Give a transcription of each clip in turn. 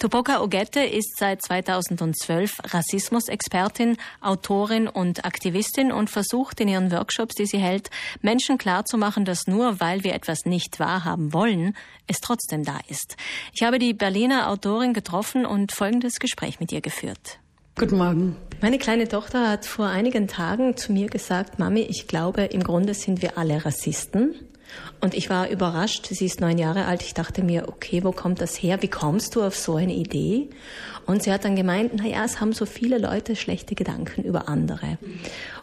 Tupoka Ogette ist seit 2012 Rassismusexpertin, Autorin und Aktivistin und versucht in ihren Workshops, die sie hält, Menschen klarzumachen, dass nur weil wir etwas nicht wahrhaben wollen, es trotzdem da ist. Ich habe die Berliner Autorin getroffen und folgendes Gespräch mit ihr geführt. Guten Morgen. Meine kleine Tochter hat vor einigen Tagen zu mir gesagt, Mami, ich glaube, im Grunde sind wir alle Rassisten. Und ich war überrascht, sie ist neun Jahre alt. Ich dachte mir, okay, wo kommt das her? Wie kommst du auf so eine Idee? Und sie hat dann gemeint, na ja, es haben so viele Leute schlechte Gedanken über andere.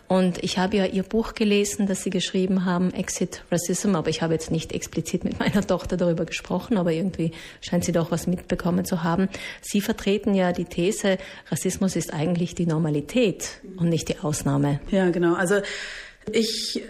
Und ich habe ja ihr Buch gelesen, das sie geschrieben haben, Exit Racism, aber ich habe jetzt nicht explizit mit meiner Tochter darüber gesprochen, aber irgendwie scheint sie doch was mitbekommen zu haben. Sie vertreten ja die These, Rassismus ist eigentlich die Normalität und nicht die Ausnahme. Ja, genau. Also ich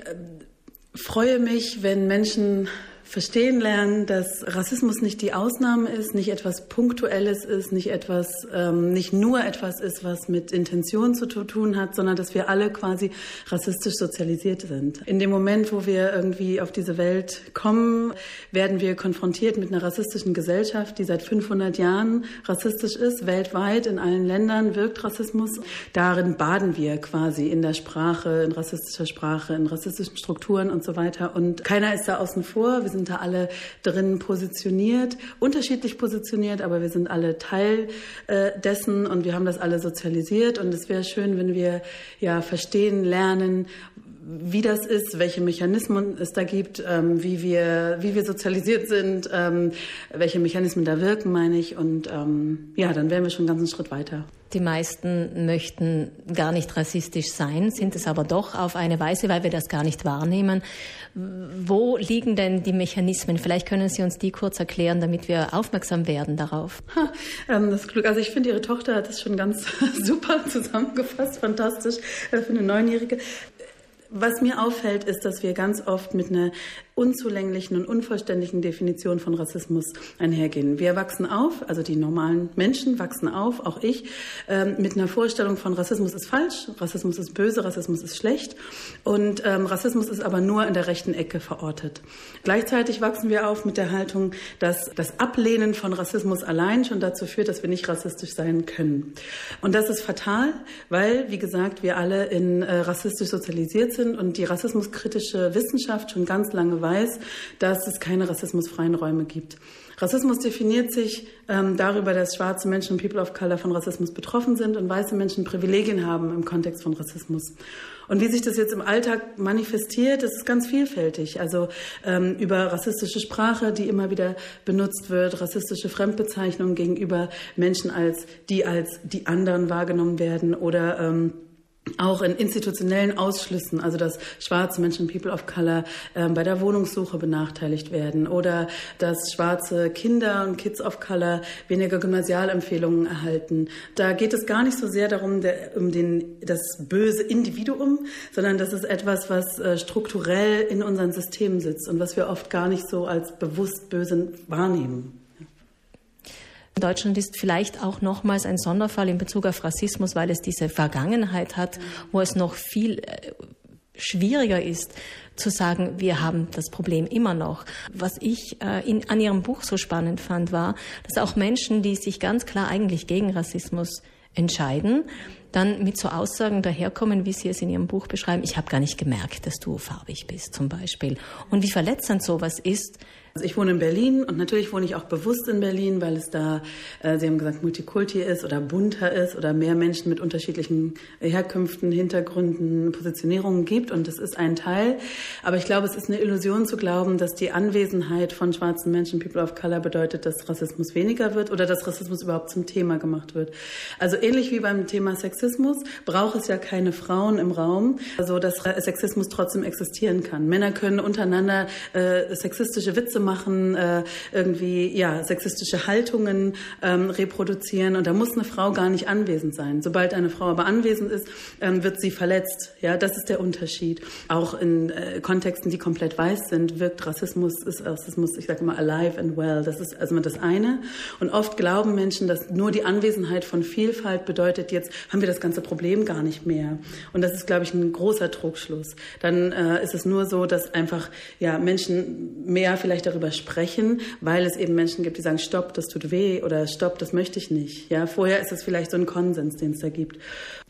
freue mich, wenn Menschen verstehen lernen, dass Rassismus nicht die Ausnahme ist, nicht etwas Punktuelles ist, nicht etwas, ähm, nicht nur etwas ist, was mit Intention zu tun hat, sondern dass wir alle quasi rassistisch sozialisiert sind. In dem Moment, wo wir irgendwie auf diese Welt kommen, werden wir konfrontiert mit einer rassistischen Gesellschaft, die seit 500 Jahren rassistisch ist, weltweit in allen Ländern wirkt Rassismus. Darin baden wir quasi in der Sprache, in rassistischer Sprache, in rassistischen Strukturen und so weiter. Und keiner ist da außen vor. Wir sind da alle drin positioniert, unterschiedlich positioniert, aber wir sind alle Teil äh, dessen und wir haben das alle sozialisiert und es wäre schön, wenn wir ja verstehen, lernen, wie das ist, welche Mechanismen es da gibt, ähm, wie, wir, wie wir sozialisiert sind, ähm, welche Mechanismen da wirken, meine ich. Und ähm, ja, dann wären wir schon einen ganzen Schritt weiter. Die meisten möchten gar nicht rassistisch sein, sind es aber doch auf eine Weise, weil wir das gar nicht wahrnehmen. Wo liegen denn die Mechanismen? Vielleicht können Sie uns die kurz erklären, damit wir aufmerksam werden darauf. Ha, ähm, das Glück. Also ich finde, Ihre Tochter hat das schon ganz super zusammengefasst, fantastisch äh, für eine Neunjährige. Was mir auffällt, ist, dass wir ganz oft mit einer unzulänglichen und unvollständigen Definition von Rassismus einhergehen. Wir wachsen auf, also die normalen Menschen wachsen auf, auch ich, ähm, mit einer Vorstellung von Rassismus ist falsch, Rassismus ist böse, Rassismus ist schlecht und ähm, Rassismus ist aber nur in der rechten Ecke verortet. Gleichzeitig wachsen wir auf mit der Haltung, dass das Ablehnen von Rassismus allein schon dazu führt, dass wir nicht rassistisch sein können. Und das ist fatal, weil, wie gesagt, wir alle in äh, rassistisch sozialisiert und die rassismuskritische Wissenschaft schon ganz lange weiß, dass es keine rassismusfreien Räume gibt. Rassismus definiert sich ähm, darüber, dass schwarze Menschen und People of Color von Rassismus betroffen sind und weiße Menschen Privilegien haben im Kontext von Rassismus. Und wie sich das jetzt im Alltag manifestiert, das ist ganz vielfältig. Also ähm, über rassistische Sprache, die immer wieder benutzt wird, rassistische Fremdbezeichnungen gegenüber Menschen als die als die anderen wahrgenommen werden oder ähm, auch in institutionellen Ausschlüssen, also dass schwarze Menschen, People of Color, äh, bei der Wohnungssuche benachteiligt werden oder dass schwarze Kinder und Kids of Color weniger Gymnasialempfehlungen erhalten. Da geht es gar nicht so sehr darum, der, um den, das böse Individuum, sondern das ist etwas, was äh, strukturell in unseren Systemen sitzt und was wir oft gar nicht so als bewusst böse wahrnehmen. Deutschland ist vielleicht auch nochmals ein Sonderfall in Bezug auf Rassismus, weil es diese Vergangenheit hat, wo es noch viel äh, schwieriger ist zu sagen, wir haben das Problem immer noch. Was ich äh, in, an Ihrem Buch so spannend fand, war, dass auch Menschen, die sich ganz klar eigentlich gegen Rassismus entscheiden, dann mit so Aussagen daherkommen, wie Sie es in Ihrem Buch beschreiben, ich habe gar nicht gemerkt, dass du farbig bist zum Beispiel. Und wie verletzend sowas ist, also ich wohne in Berlin und natürlich wohne ich auch bewusst in Berlin, weil es da, äh, Sie haben gesagt, Multikulti ist oder bunter ist oder mehr Menschen mit unterschiedlichen Herkünften, Hintergründen, Positionierungen gibt und das ist ein Teil. Aber ich glaube, es ist eine Illusion zu glauben, dass die Anwesenheit von schwarzen Menschen, People of Color, bedeutet, dass Rassismus weniger wird oder dass Rassismus überhaupt zum Thema gemacht wird. Also ähnlich wie beim Thema Sexismus braucht es ja keine Frauen im Raum, so dass Sexismus trotzdem existieren kann. Männer können untereinander äh, sexistische Witze machen, äh, irgendwie ja sexistische Haltungen ähm, reproduzieren und da muss eine Frau gar nicht anwesend sein. Sobald eine Frau aber anwesend ist, ähm, wird sie verletzt. Ja, das ist der Unterschied. Auch in äh, Kontexten, die komplett weiß sind, wirkt Rassismus ist Rassismus, ich sage immer alive and well. Das ist also das eine. Und oft glauben Menschen, dass nur die Anwesenheit von Vielfalt bedeutet, jetzt haben wir das ganze Problem gar nicht mehr. Und das ist, glaube ich, ein großer Trugschluss. Dann äh, ist es nur so, dass einfach ja Menschen mehr vielleicht darüber darüber sprechen, weil es eben Menschen gibt, die sagen, stopp, das tut weh oder stopp, das möchte ich nicht. Ja, vorher ist es vielleicht so ein Konsens, den es da gibt.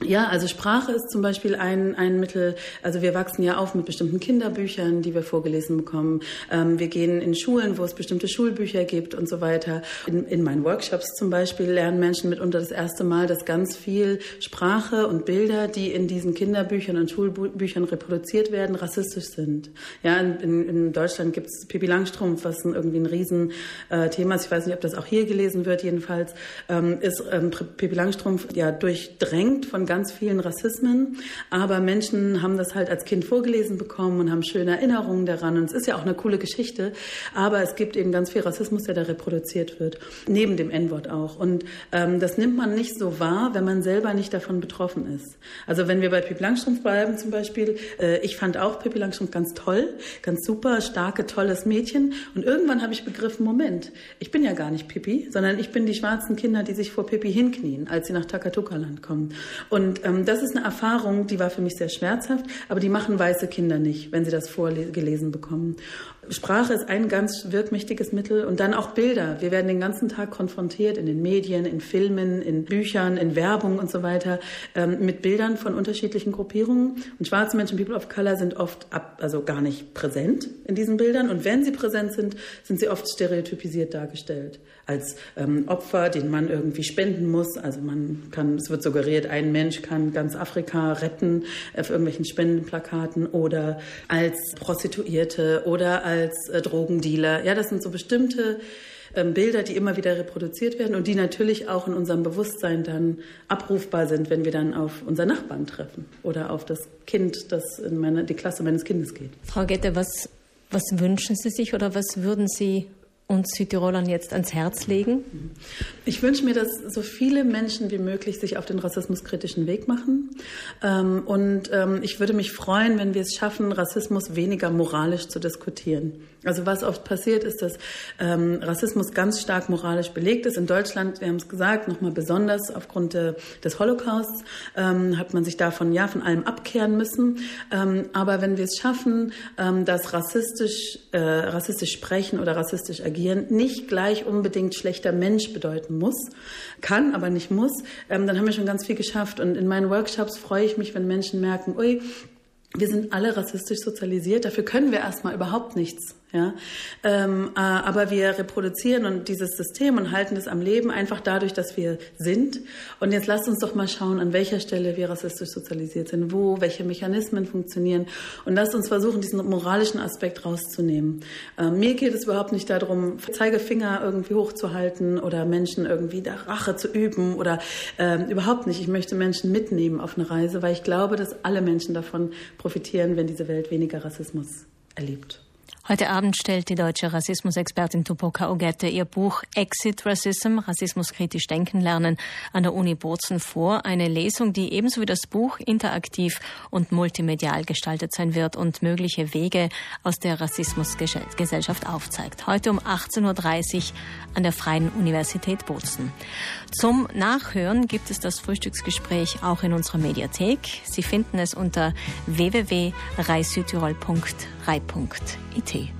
Ja, also Sprache ist zum Beispiel ein, ein Mittel, also wir wachsen ja auf mit bestimmten Kinderbüchern, die wir vorgelesen bekommen. Ähm, wir gehen in Schulen, wo es bestimmte Schulbücher gibt und so weiter. In, in meinen Workshops zum Beispiel lernen Menschen mitunter das erste Mal, dass ganz viel Sprache und Bilder, die in diesen Kinderbüchern und Schulbüchern reproduziert werden, rassistisch sind. Ja, in, in Deutschland gibt es Pippi Langstrumpf, was ein, irgendwie ein Riesenthema äh, ist. Ich weiß nicht, ob das auch hier gelesen wird. Jedenfalls ähm, ist ähm, Pippi Langstrumpf ja durchdrängt von ganz vielen Rassismen. Aber Menschen haben das halt als Kind vorgelesen bekommen und haben schöne Erinnerungen daran. Und es ist ja auch eine coole Geschichte. Aber es gibt eben ganz viel Rassismus, der da reproduziert wird. Neben dem N-Wort auch. Und ähm, das nimmt man nicht so wahr, wenn man selber nicht davon betroffen ist. Also wenn wir bei Pippi Langstrumpf bleiben zum Beispiel, äh, ich fand auch Pippi Langstrumpf ganz toll, ganz super, starke, tolles Mädchen. Und irgendwann habe ich begriffen, Moment, ich bin ja gar nicht Pippi, sondern ich bin die schwarzen Kinder, die sich vor Pippi hinknien, als sie nach Takatuka-Land kommen. Und ähm, das ist eine Erfahrung, die war für mich sehr schmerzhaft, aber die machen weiße Kinder nicht, wenn sie das vorgelesen bekommen. Sprache ist ein ganz wirkmächtiges Mittel und dann auch Bilder. Wir werden den ganzen Tag konfrontiert in den Medien, in Filmen, in Büchern, in Werbung und so weiter ähm, mit Bildern von unterschiedlichen Gruppierungen. Und schwarze Menschen, People of Color, sind oft ab, also gar nicht präsent in diesen Bildern. Und wenn sie präsent sind, sind sie oft stereotypisiert dargestellt als ähm, Opfer, den man irgendwie spenden muss. Also man kann, es wird suggeriert, ein Mensch kann ganz Afrika retten auf irgendwelchen Spendenplakaten oder als Prostituierte oder als äh, Drogendealer. Ja, das sind so bestimmte ähm, Bilder, die immer wieder reproduziert werden und die natürlich auch in unserem Bewusstsein dann abrufbar sind, wenn wir dann auf unser Nachbarn treffen oder auf das Kind, das in meine, die Klasse meines Kindes geht. Frau Gette, was, was wünschen Sie sich oder was würden Sie uns Südtirolern jetzt ans Herz legen? Ich wünsche mir, dass so viele Menschen wie möglich sich auf den rassismuskritischen Weg machen. Ähm, und ähm, ich würde mich freuen, wenn wir es schaffen, Rassismus weniger moralisch zu diskutieren. Also was oft passiert ist, dass ähm, Rassismus ganz stark moralisch belegt ist. In Deutschland, wir haben es gesagt, nochmal besonders aufgrund des Holocausts hat man sich davon ja von allem abkehren müssen. aber wenn wir es schaffen, dass rassistisch, äh, rassistisch sprechen oder rassistisch agieren, nicht gleich unbedingt schlechter Mensch bedeuten muss, kann, aber nicht muss, ähm, dann haben wir schon ganz viel geschafft. Und in meinen Workshops freue ich mich, wenn Menschen merken, ui, wir sind alle rassistisch sozialisiert, dafür können wir erstmal überhaupt nichts. Ja? Ähm, äh, aber wir reproduzieren und dieses System und halten es am Leben einfach dadurch, dass wir sind. Und jetzt lasst uns doch mal schauen, an welcher Stelle wir rassistisch sozialisiert sind, wo, welche Mechanismen funktionieren. Und lasst uns versuchen, diesen moralischen Aspekt rauszunehmen. Ähm, mir geht es überhaupt nicht darum, Zeigefinger irgendwie hochzuhalten oder Menschen irgendwie der Rache zu üben oder ähm, überhaupt nicht. Ich möchte Menschen mitnehmen auf eine Reise, weil ich glaube, dass alle Menschen davon profitieren, wenn diese Welt weniger Rassismus erlebt. Heute Abend stellt die deutsche Rassismusexpertin Tupoka Ogette ihr Buch Exit Racism, Rassismus kritisch denken lernen an der Uni Bozen vor. Eine Lesung, die ebenso wie das Buch interaktiv und multimedial gestaltet sein wird und mögliche Wege aus der Rassismusgesellschaft aufzeigt. Heute um 18.30 Uhr an der Freien Universität Bozen. Zum Nachhören gibt es das Frühstücksgespräch auch in unserer Mediathek. Sie finden es unter 1980